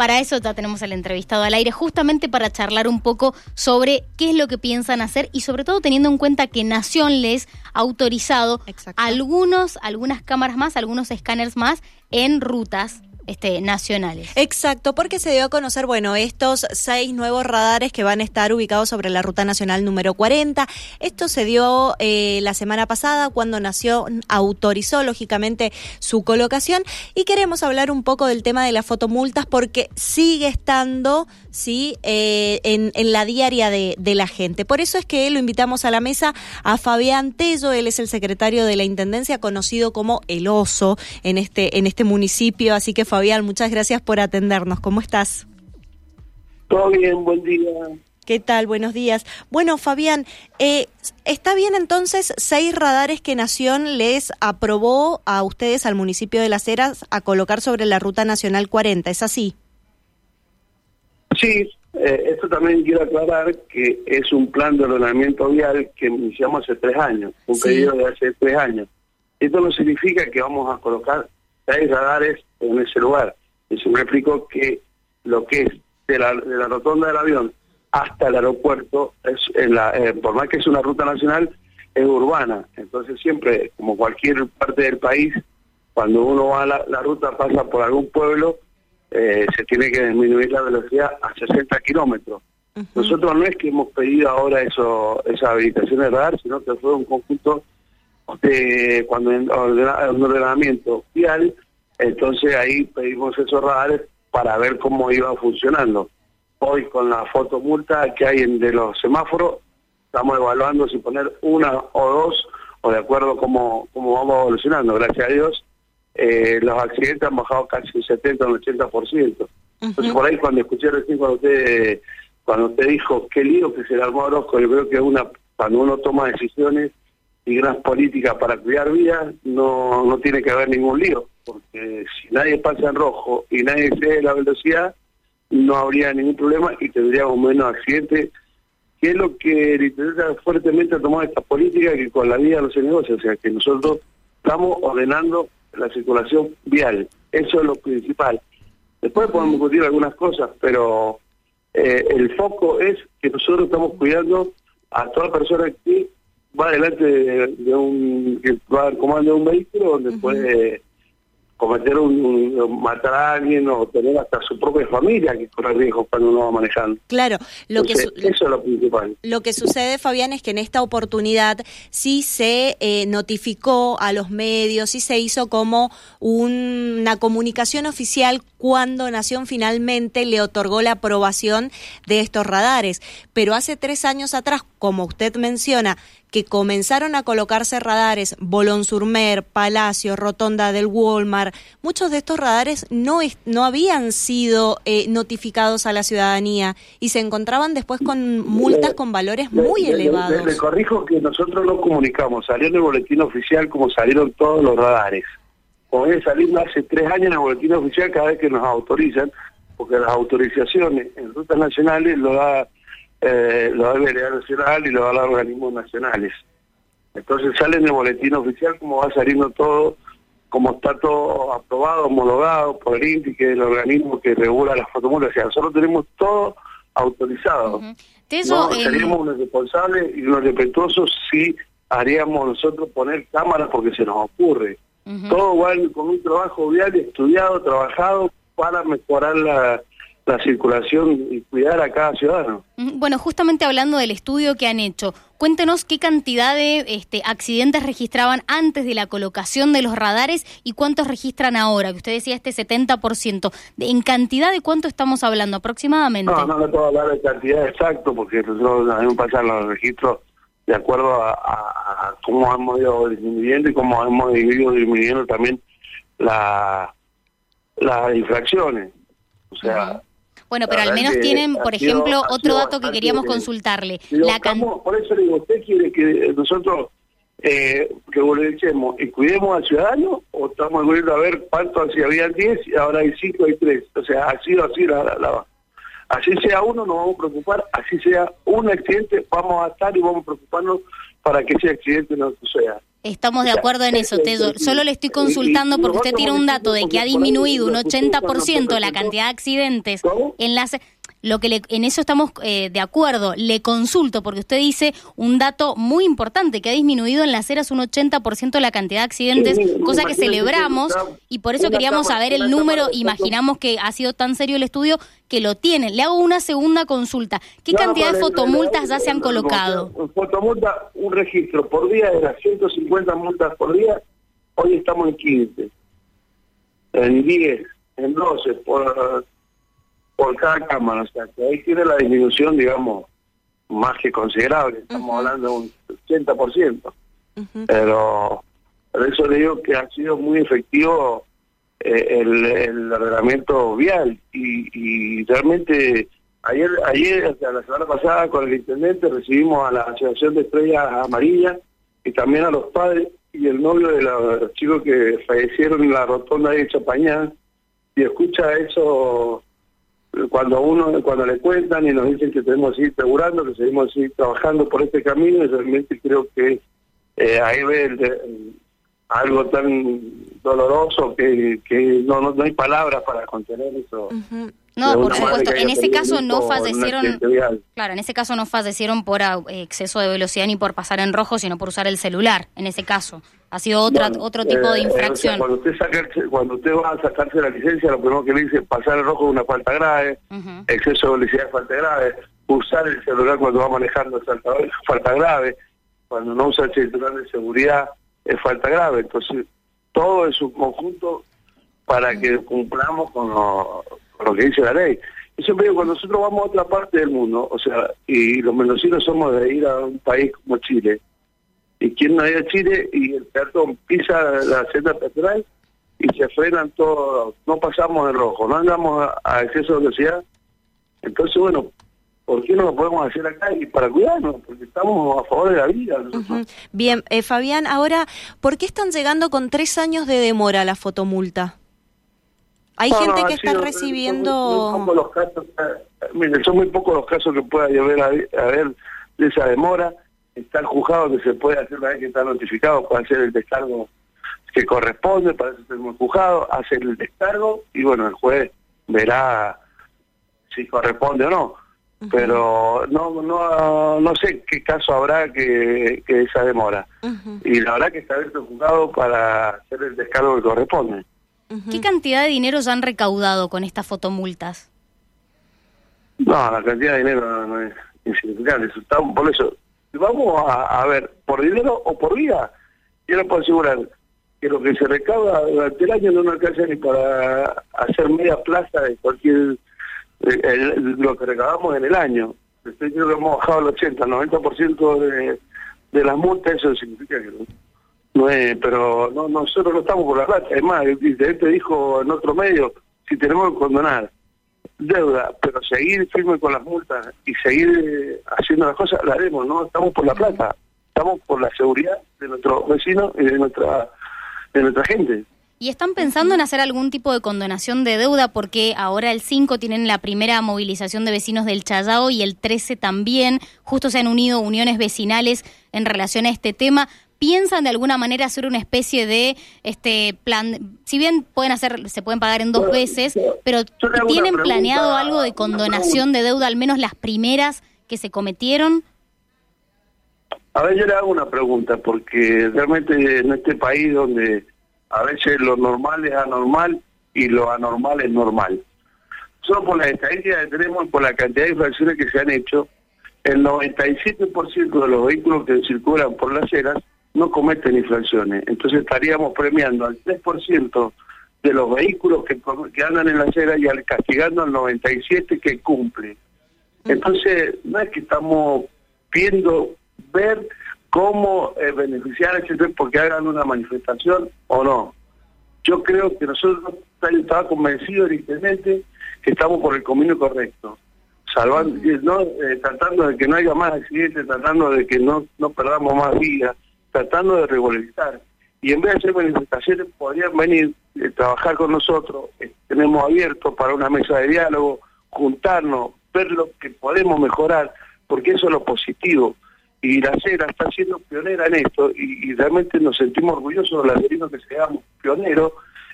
Para eso ya tenemos al entrevistado al aire, justamente para charlar un poco sobre qué es lo que piensan hacer y sobre todo teniendo en cuenta que Nación les ha autorizado algunos, algunas cámaras más, algunos escáneres más en rutas este, nacionales. Exacto, porque se dio a conocer, bueno, estos seis nuevos radares que van a estar ubicados sobre la Ruta Nacional número 40. Esto se dio eh, la semana pasada cuando nació, autorizó lógicamente su colocación y queremos hablar un poco del tema de las fotomultas porque sigue estando, sí, eh, en, en, la diaria de, de, la gente. Por eso es que lo invitamos a la mesa a Fabián Tello, él es el secretario de la Intendencia, conocido como El Oso en este, en este municipio, así que Fabián muchas gracias por atendernos. ¿Cómo estás? Todo bien, buen día. ¿Qué tal? Buenos días. Bueno, Fabián, eh, ¿está bien entonces seis radares que Nación les aprobó a ustedes, al municipio de Las Heras, a colocar sobre la Ruta Nacional 40? ¿Es así? Sí, eh, esto también quiero aclarar que es un plan de ordenamiento vial que iniciamos hace tres años, un pedido de hace tres años. Esto no significa que vamos a colocar seis radares en ese lugar. Y se me explicó que lo que es de la, de la rotonda del avión hasta el aeropuerto, es en la, eh, por más que es una ruta nacional, es urbana. Entonces siempre, como cualquier parte del país, cuando uno va a la, ruta, pasa por algún pueblo, eh, se tiene que disminuir la velocidad a 60 kilómetros. Nosotros no es que hemos pedido ahora eso esa habilitación de radar, sino que fue un conjunto de cuando en ordenamiento vial entonces ahí pedimos esos radares para ver cómo iba funcionando. Hoy con la fotomulta que hay en, de los semáforos, estamos evaluando si poner una o dos, o de acuerdo cómo, cómo vamos evolucionando. Gracias a Dios, eh, los accidentes han bajado casi un 70 o un 80%. Entonces por ahí cuando escuché recién cuando usted, cuando usted dijo qué lío que se le armó Orozco, yo creo que una cuando uno toma decisiones y gran políticas para cuidar vidas, no, no tiene que haber ningún lío porque si nadie pasa en rojo y nadie cede la velocidad, no habría ningún problema y tendríamos menos accidentes, que es lo que el Intendente fuertemente ha tomado esta política que con la vida no se negocia, o sea que nosotros estamos ordenando la circulación vial, eso es lo principal. Después podemos discutir algunas cosas, pero eh, el foco es que nosotros estamos cuidando a toda persona que va delante de, un que va al comando de un vehículo donde puede cometer un, matar a alguien o tener hasta su propia familia que corre riesgo cuando uno va manejando. Claro, lo que eso es lo principal. Lo que sucede, Fabián, es que en esta oportunidad sí se eh, notificó a los medios, sí se hizo como una comunicación oficial cuando Nación finalmente le otorgó la aprobación de estos radares. Pero hace tres años atrás, como usted menciona, que comenzaron a colocarse radares Bolón Surmer, Palacio, Rotonda del Walmart, muchos de estos radares no, no habían sido eh, notificados a la ciudadanía y se encontraban después con multas con valores muy elevados. Le, corrijo que nosotros no comunicamos, salió en el boletín oficial como salieron todos los radares. Viene saliendo hace tres años en el boletín oficial cada vez que nos autorizan, porque las autorizaciones en rutas nacionales lo da eh, lo da el Veredal Nacional y lo da los organismos nacionales. Entonces sale en el boletín oficial como va saliendo todo, como está todo aprobado, homologado por el INTI, que es el organismo que regula las fotomultas. O sea, nosotros tenemos todo autorizado. no, eh, seríamos unos responsables y unos respetuosos si haríamos nosotros poner cámaras porque se nos ocurre. Todo va con un trabajo vial estudiado, trabajado para mejorar la, la circulación y cuidar a cada ciudadano. Bueno, justamente hablando del estudio que han hecho, cuéntenos qué cantidad de este, accidentes registraban antes de la colocación de los radares y cuántos registran ahora, que usted decía este 70%. ¿En cantidad de cuánto estamos hablando aproximadamente? No, no le puedo hablar de cantidad exacto porque nosotros debemos pasar los registros de acuerdo a, cómo hemos ido disminuyendo y cómo hemos ido disminuyendo también la, las infracciones. O sea, bueno, pero al menos tienen, por ejemplo, otro dato que queríamos consultarle. la por eso digo, ¿usted quiere que nosotros eh, regulemos y cuidemos al ciudadano o estamos volviendo a ver cuánto así había 10 y ahora hay 5 y 3? O sea, ha sido así la, la, Así sea uno, nos vamos a preocupar, así sea un accidente, vamos a estar y vamos a preocuparnos para que ese accidente no suceda. Estamos de acuerdo en eso, Tello. Solo le estoy consultando porque usted tiene un dato de que ha disminuido un 80% la cantidad de accidentes en las lo que le, en eso estamos eh, de acuerdo. Le consulto porque usted dice un dato muy importante que ha disminuido en las eras un 80% la cantidad de accidentes, cosa que celebramos y por eso queríamos saber el número. Imaginamos que ha sido tan serio el estudio que lo tienen. Le hago una segunda consulta. ¿Qué cantidad de fotomultas ya se han colocado? Fotomulta, un registro por día de las 150 multas por día. Hoy estamos en 15, en 10, en 12 por por cada cámara, o sea, que ahí tiene la disminución, digamos, más que considerable, estamos hablando de un 80%, pero por eso le digo que ha sido muy efectivo eh, el, el ordenamiento vial. Y, realmente ayer, ayer, o sea, la semana pasada con el intendente recibimos a la Asociación de Estrellas Amarillas y también a los padres y el novio de los chicos que fallecieron en la rotonda de Chapañán y escucha eso cuando uno cuando le cuentan y nos dicen que tenemos que seguir asegurando, que seguimos seguir trabajando por este camino, realmente creo que eh, ahí ve algo tan doloroso que, que no, no, hay palabras para contener eso. No, por supuesto, en ese caso no fallecieron, claro, en ese caso no fallecieron por ah, exceso de velocidad ni por pasar en rojo, sino por usar el celular, en ese caso. Ha sido otra, otro tipo de eh, infracción. cuando, usted cuando usted va a sacarse la licencia, lo primero que le dice pasar el rojo es una falta grave, exceso de velocidad es falta grave, usar el celular cuando va manejando es falta grave, cuando no usa el celular de seguridad es falta grave. Entonces, todo es un conjunto para que cumplamos con lo, lo que dice la ley. Y siempre digo, cuando nosotros vamos a otra parte del mundo, o sea, y los mendocinos somos de ir a un país como Chile, y quien no a Chile y el peatón pisa la senda peatonal y se frenan todos, no pasamos en rojo, no andamos a, exceso de velocidad. Entonces, bueno, ¿por qué no lo podemos hacer acá? Y para cuidarnos, porque estamos a favor de la vida. Bien, eh, Fabián, ahora, ¿por qué están llegando con tres años de demora la fotomulta? Hay gente que está recibiendo... Son muy, los casos, eh, son muy pocos los casos que pueda haber, a ver de esa demora. Está el juzgado que se puede hacer una vez que está notificado, puede hacer el descargo que corresponde, para eso tenemos juzgado, hacer el descargo y bueno, el juez verá si corresponde o no. Pero no no no sé qué caso habrá que, que esa demora. Y la verdad que está abierto el juzgado para hacer el descargo que corresponde. ¿Qué cantidad de dinero ya han recaudado con estas fotomultas? No, la cantidad de dinero no, es insignificante. por eso, vamos a, ver, por dinero o por vida, yo le puedo asegurar que lo que se recauda durante el año no nos alcanza ni para hacer media plaza de cualquier, lo que recaudamos en el año. Estoy creo que hemos bajado el 80, el 90% de, de las multas, eso significa que no es, pero no, nosotros no estamos por la plata. Es más, el presidente dijo en otro medio, si tenemos que condonar deuda, pero seguir firme con las multas y seguir eh, haciendo las cosas, la haremos, no estamos por la plata, estamos por la seguridad de nuestros vecinos y de nuestra, de nuestra gente. ¿Y están pensando en hacer algún tipo de condonación de deuda? Porque ahora el 5 tienen la primera movilización de vecinos del Chayao y el 13 también. Justo se han unido uniones vecinales en relación a este tema piensan de alguna manera hacer una especie de este plan, si bien pueden hacer, se pueden pagar en dos veces, pero ¿tienen planeado algo de condonación de deuda, al menos las primeras que se cometieron? A ver, yo le hago una pregunta, porque realmente en este país donde a veces lo normal es anormal y lo anormal es normal. Solo por la estadística que tenemos y por la cantidad de infracciones que se han hecho, el 97% de los vehículos que circulan por las ceras no cometen infracciones. Entonces estaríamos premiando al 3% de los vehículos que, que andan en la acera y al, castigando al 97% que cumple. Entonces, no es que estamos viendo ver cómo eh, beneficiar a ese porque hagan una manifestación o no. Yo creo que nosotros, estaba convencido evidentemente que estamos por el camino correcto, salvando, no, eh, tratando de que no haya más accidentes, tratando de que no, no perdamos más vidas, tratando de regularizar. Y en vez de hacer manifestaciones, podrían venir eh, trabajar con nosotros. Eh, tenemos abierto para una mesa de diálogo, juntarnos, ver lo que podemos mejorar, porque eso es lo positivo. y la CERA está siendo pionera en esto y, realmente nos sentimos orgullosos de la que seamos pioneros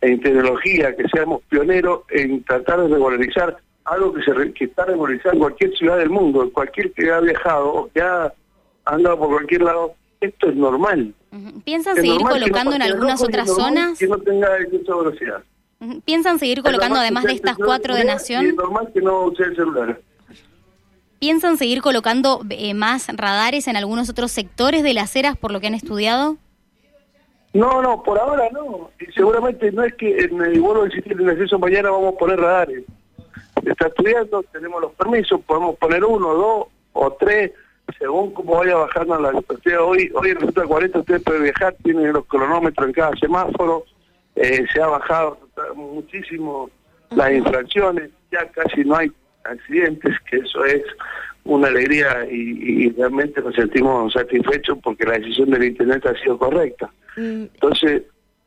en tecnología, que seamos pioneros en tratar de regularizar algo que se que está regularizado en cualquier ciudad del mundo, cualquier que ha viajado o que ha andado por cualquier lado, esto es normal. ¿Piensan seguir colocando en algunas otras zonas? Que no tenga velocidad. ¿Piensan seguir colocando además de estas cuatro de Nación? Es normal que no use el celular. ¿Piensan seguir colocando eh, más radares en algunos otros sectores de las eras por lo que han estudiado? No, no, por ahora no. Y seguramente no es que en el vuelo del sistema de acceso mañana vamos a poner radares. Está estudiando, tenemos los permisos, podemos poner uno, dos o tres, según cómo vaya bajando la situación. Hoy, hoy en Ruta 40 usted puede viajar, tiene los cronómetros en cada semáforo, eh, se ha bajado muchísimo las infracciones, ya casi no hay accidentes, que eso es una alegría y, realmente nos sentimos satisfechos porque la decisión del Internet ha sido correcta. Mm. Entonces,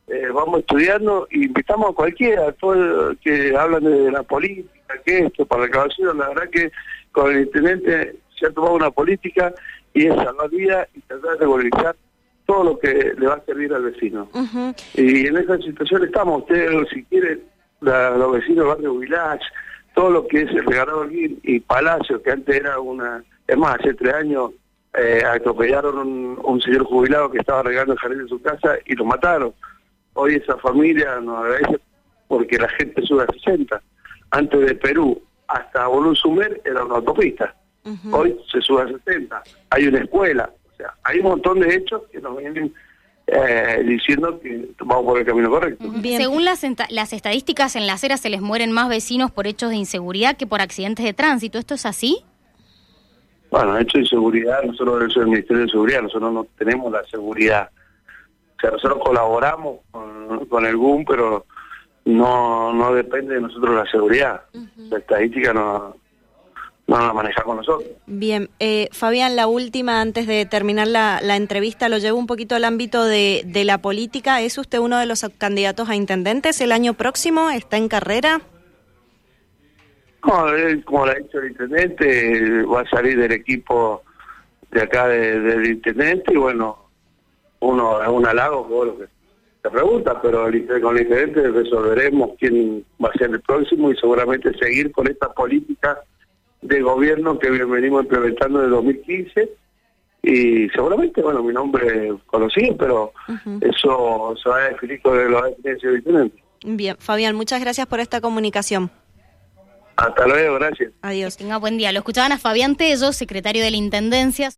eh, vamos estudiando e invitamos a cualquiera, a todos que hablan de la política, que esto, para la acabación, la verdad que con el Intendente se ha tomado una política y es salvar vida y tratar de regularizar todo lo que le va a servir al vecino. Y en esa situación estamos, ustedes si quieren, los vecinos del barrio Village, todo lo que es el regalado y Palacio, que antes era una... Es más, hace tres años eh, atropellaron un, un, señor jubilado que estaba regando el jardín de su casa y lo mataron. Hoy esa familia nos agradece porque la gente sube a 60. Antes de Perú hasta Sumer era una autopista. Hoy se sube a 60. Hay una escuela. O sea, hay un montón de hechos que nos vienen eh, diciendo que vamos por el camino correcto. Según las, las estadísticas, en las eras se les mueren más vecinos por hechos de inseguridad que por accidentes de tránsito. ¿Esto es así? Bueno, hechos de inseguridad, nosotros eso el Ministerio de Seguridad, nosotros no tenemos la seguridad. O sea, nosotros colaboramos con, el GUM, pero no no depende de nosotros la seguridad. La estadística no, no la manejamos nosotros. Bien, eh, Fabián, la última antes de terminar la, la, entrevista, lo llevo un poquito al ámbito de, de la política. ¿Es usted uno de los candidatos a intendentes el año próximo? ¿Está en carrera? No, como le ha dicho el intendente, va a salir del equipo de acá del intendente y bueno, uno es un halago por lo que se pregunta, pero con el intendente resolveremos quién va a ser el próximo y seguramente seguir con esta política de gobierno que venimos implementando desde 2015 y seguramente, bueno, mi nombre conocido, pero eso se va a definir con la definición del intendente. Bien, Fabián, muchas gracias por esta comunicación. Hasta luego, gracias. Adiós. tenga buen día. Lo escuchaban a Fabián Tello, secretario de la Intendencia.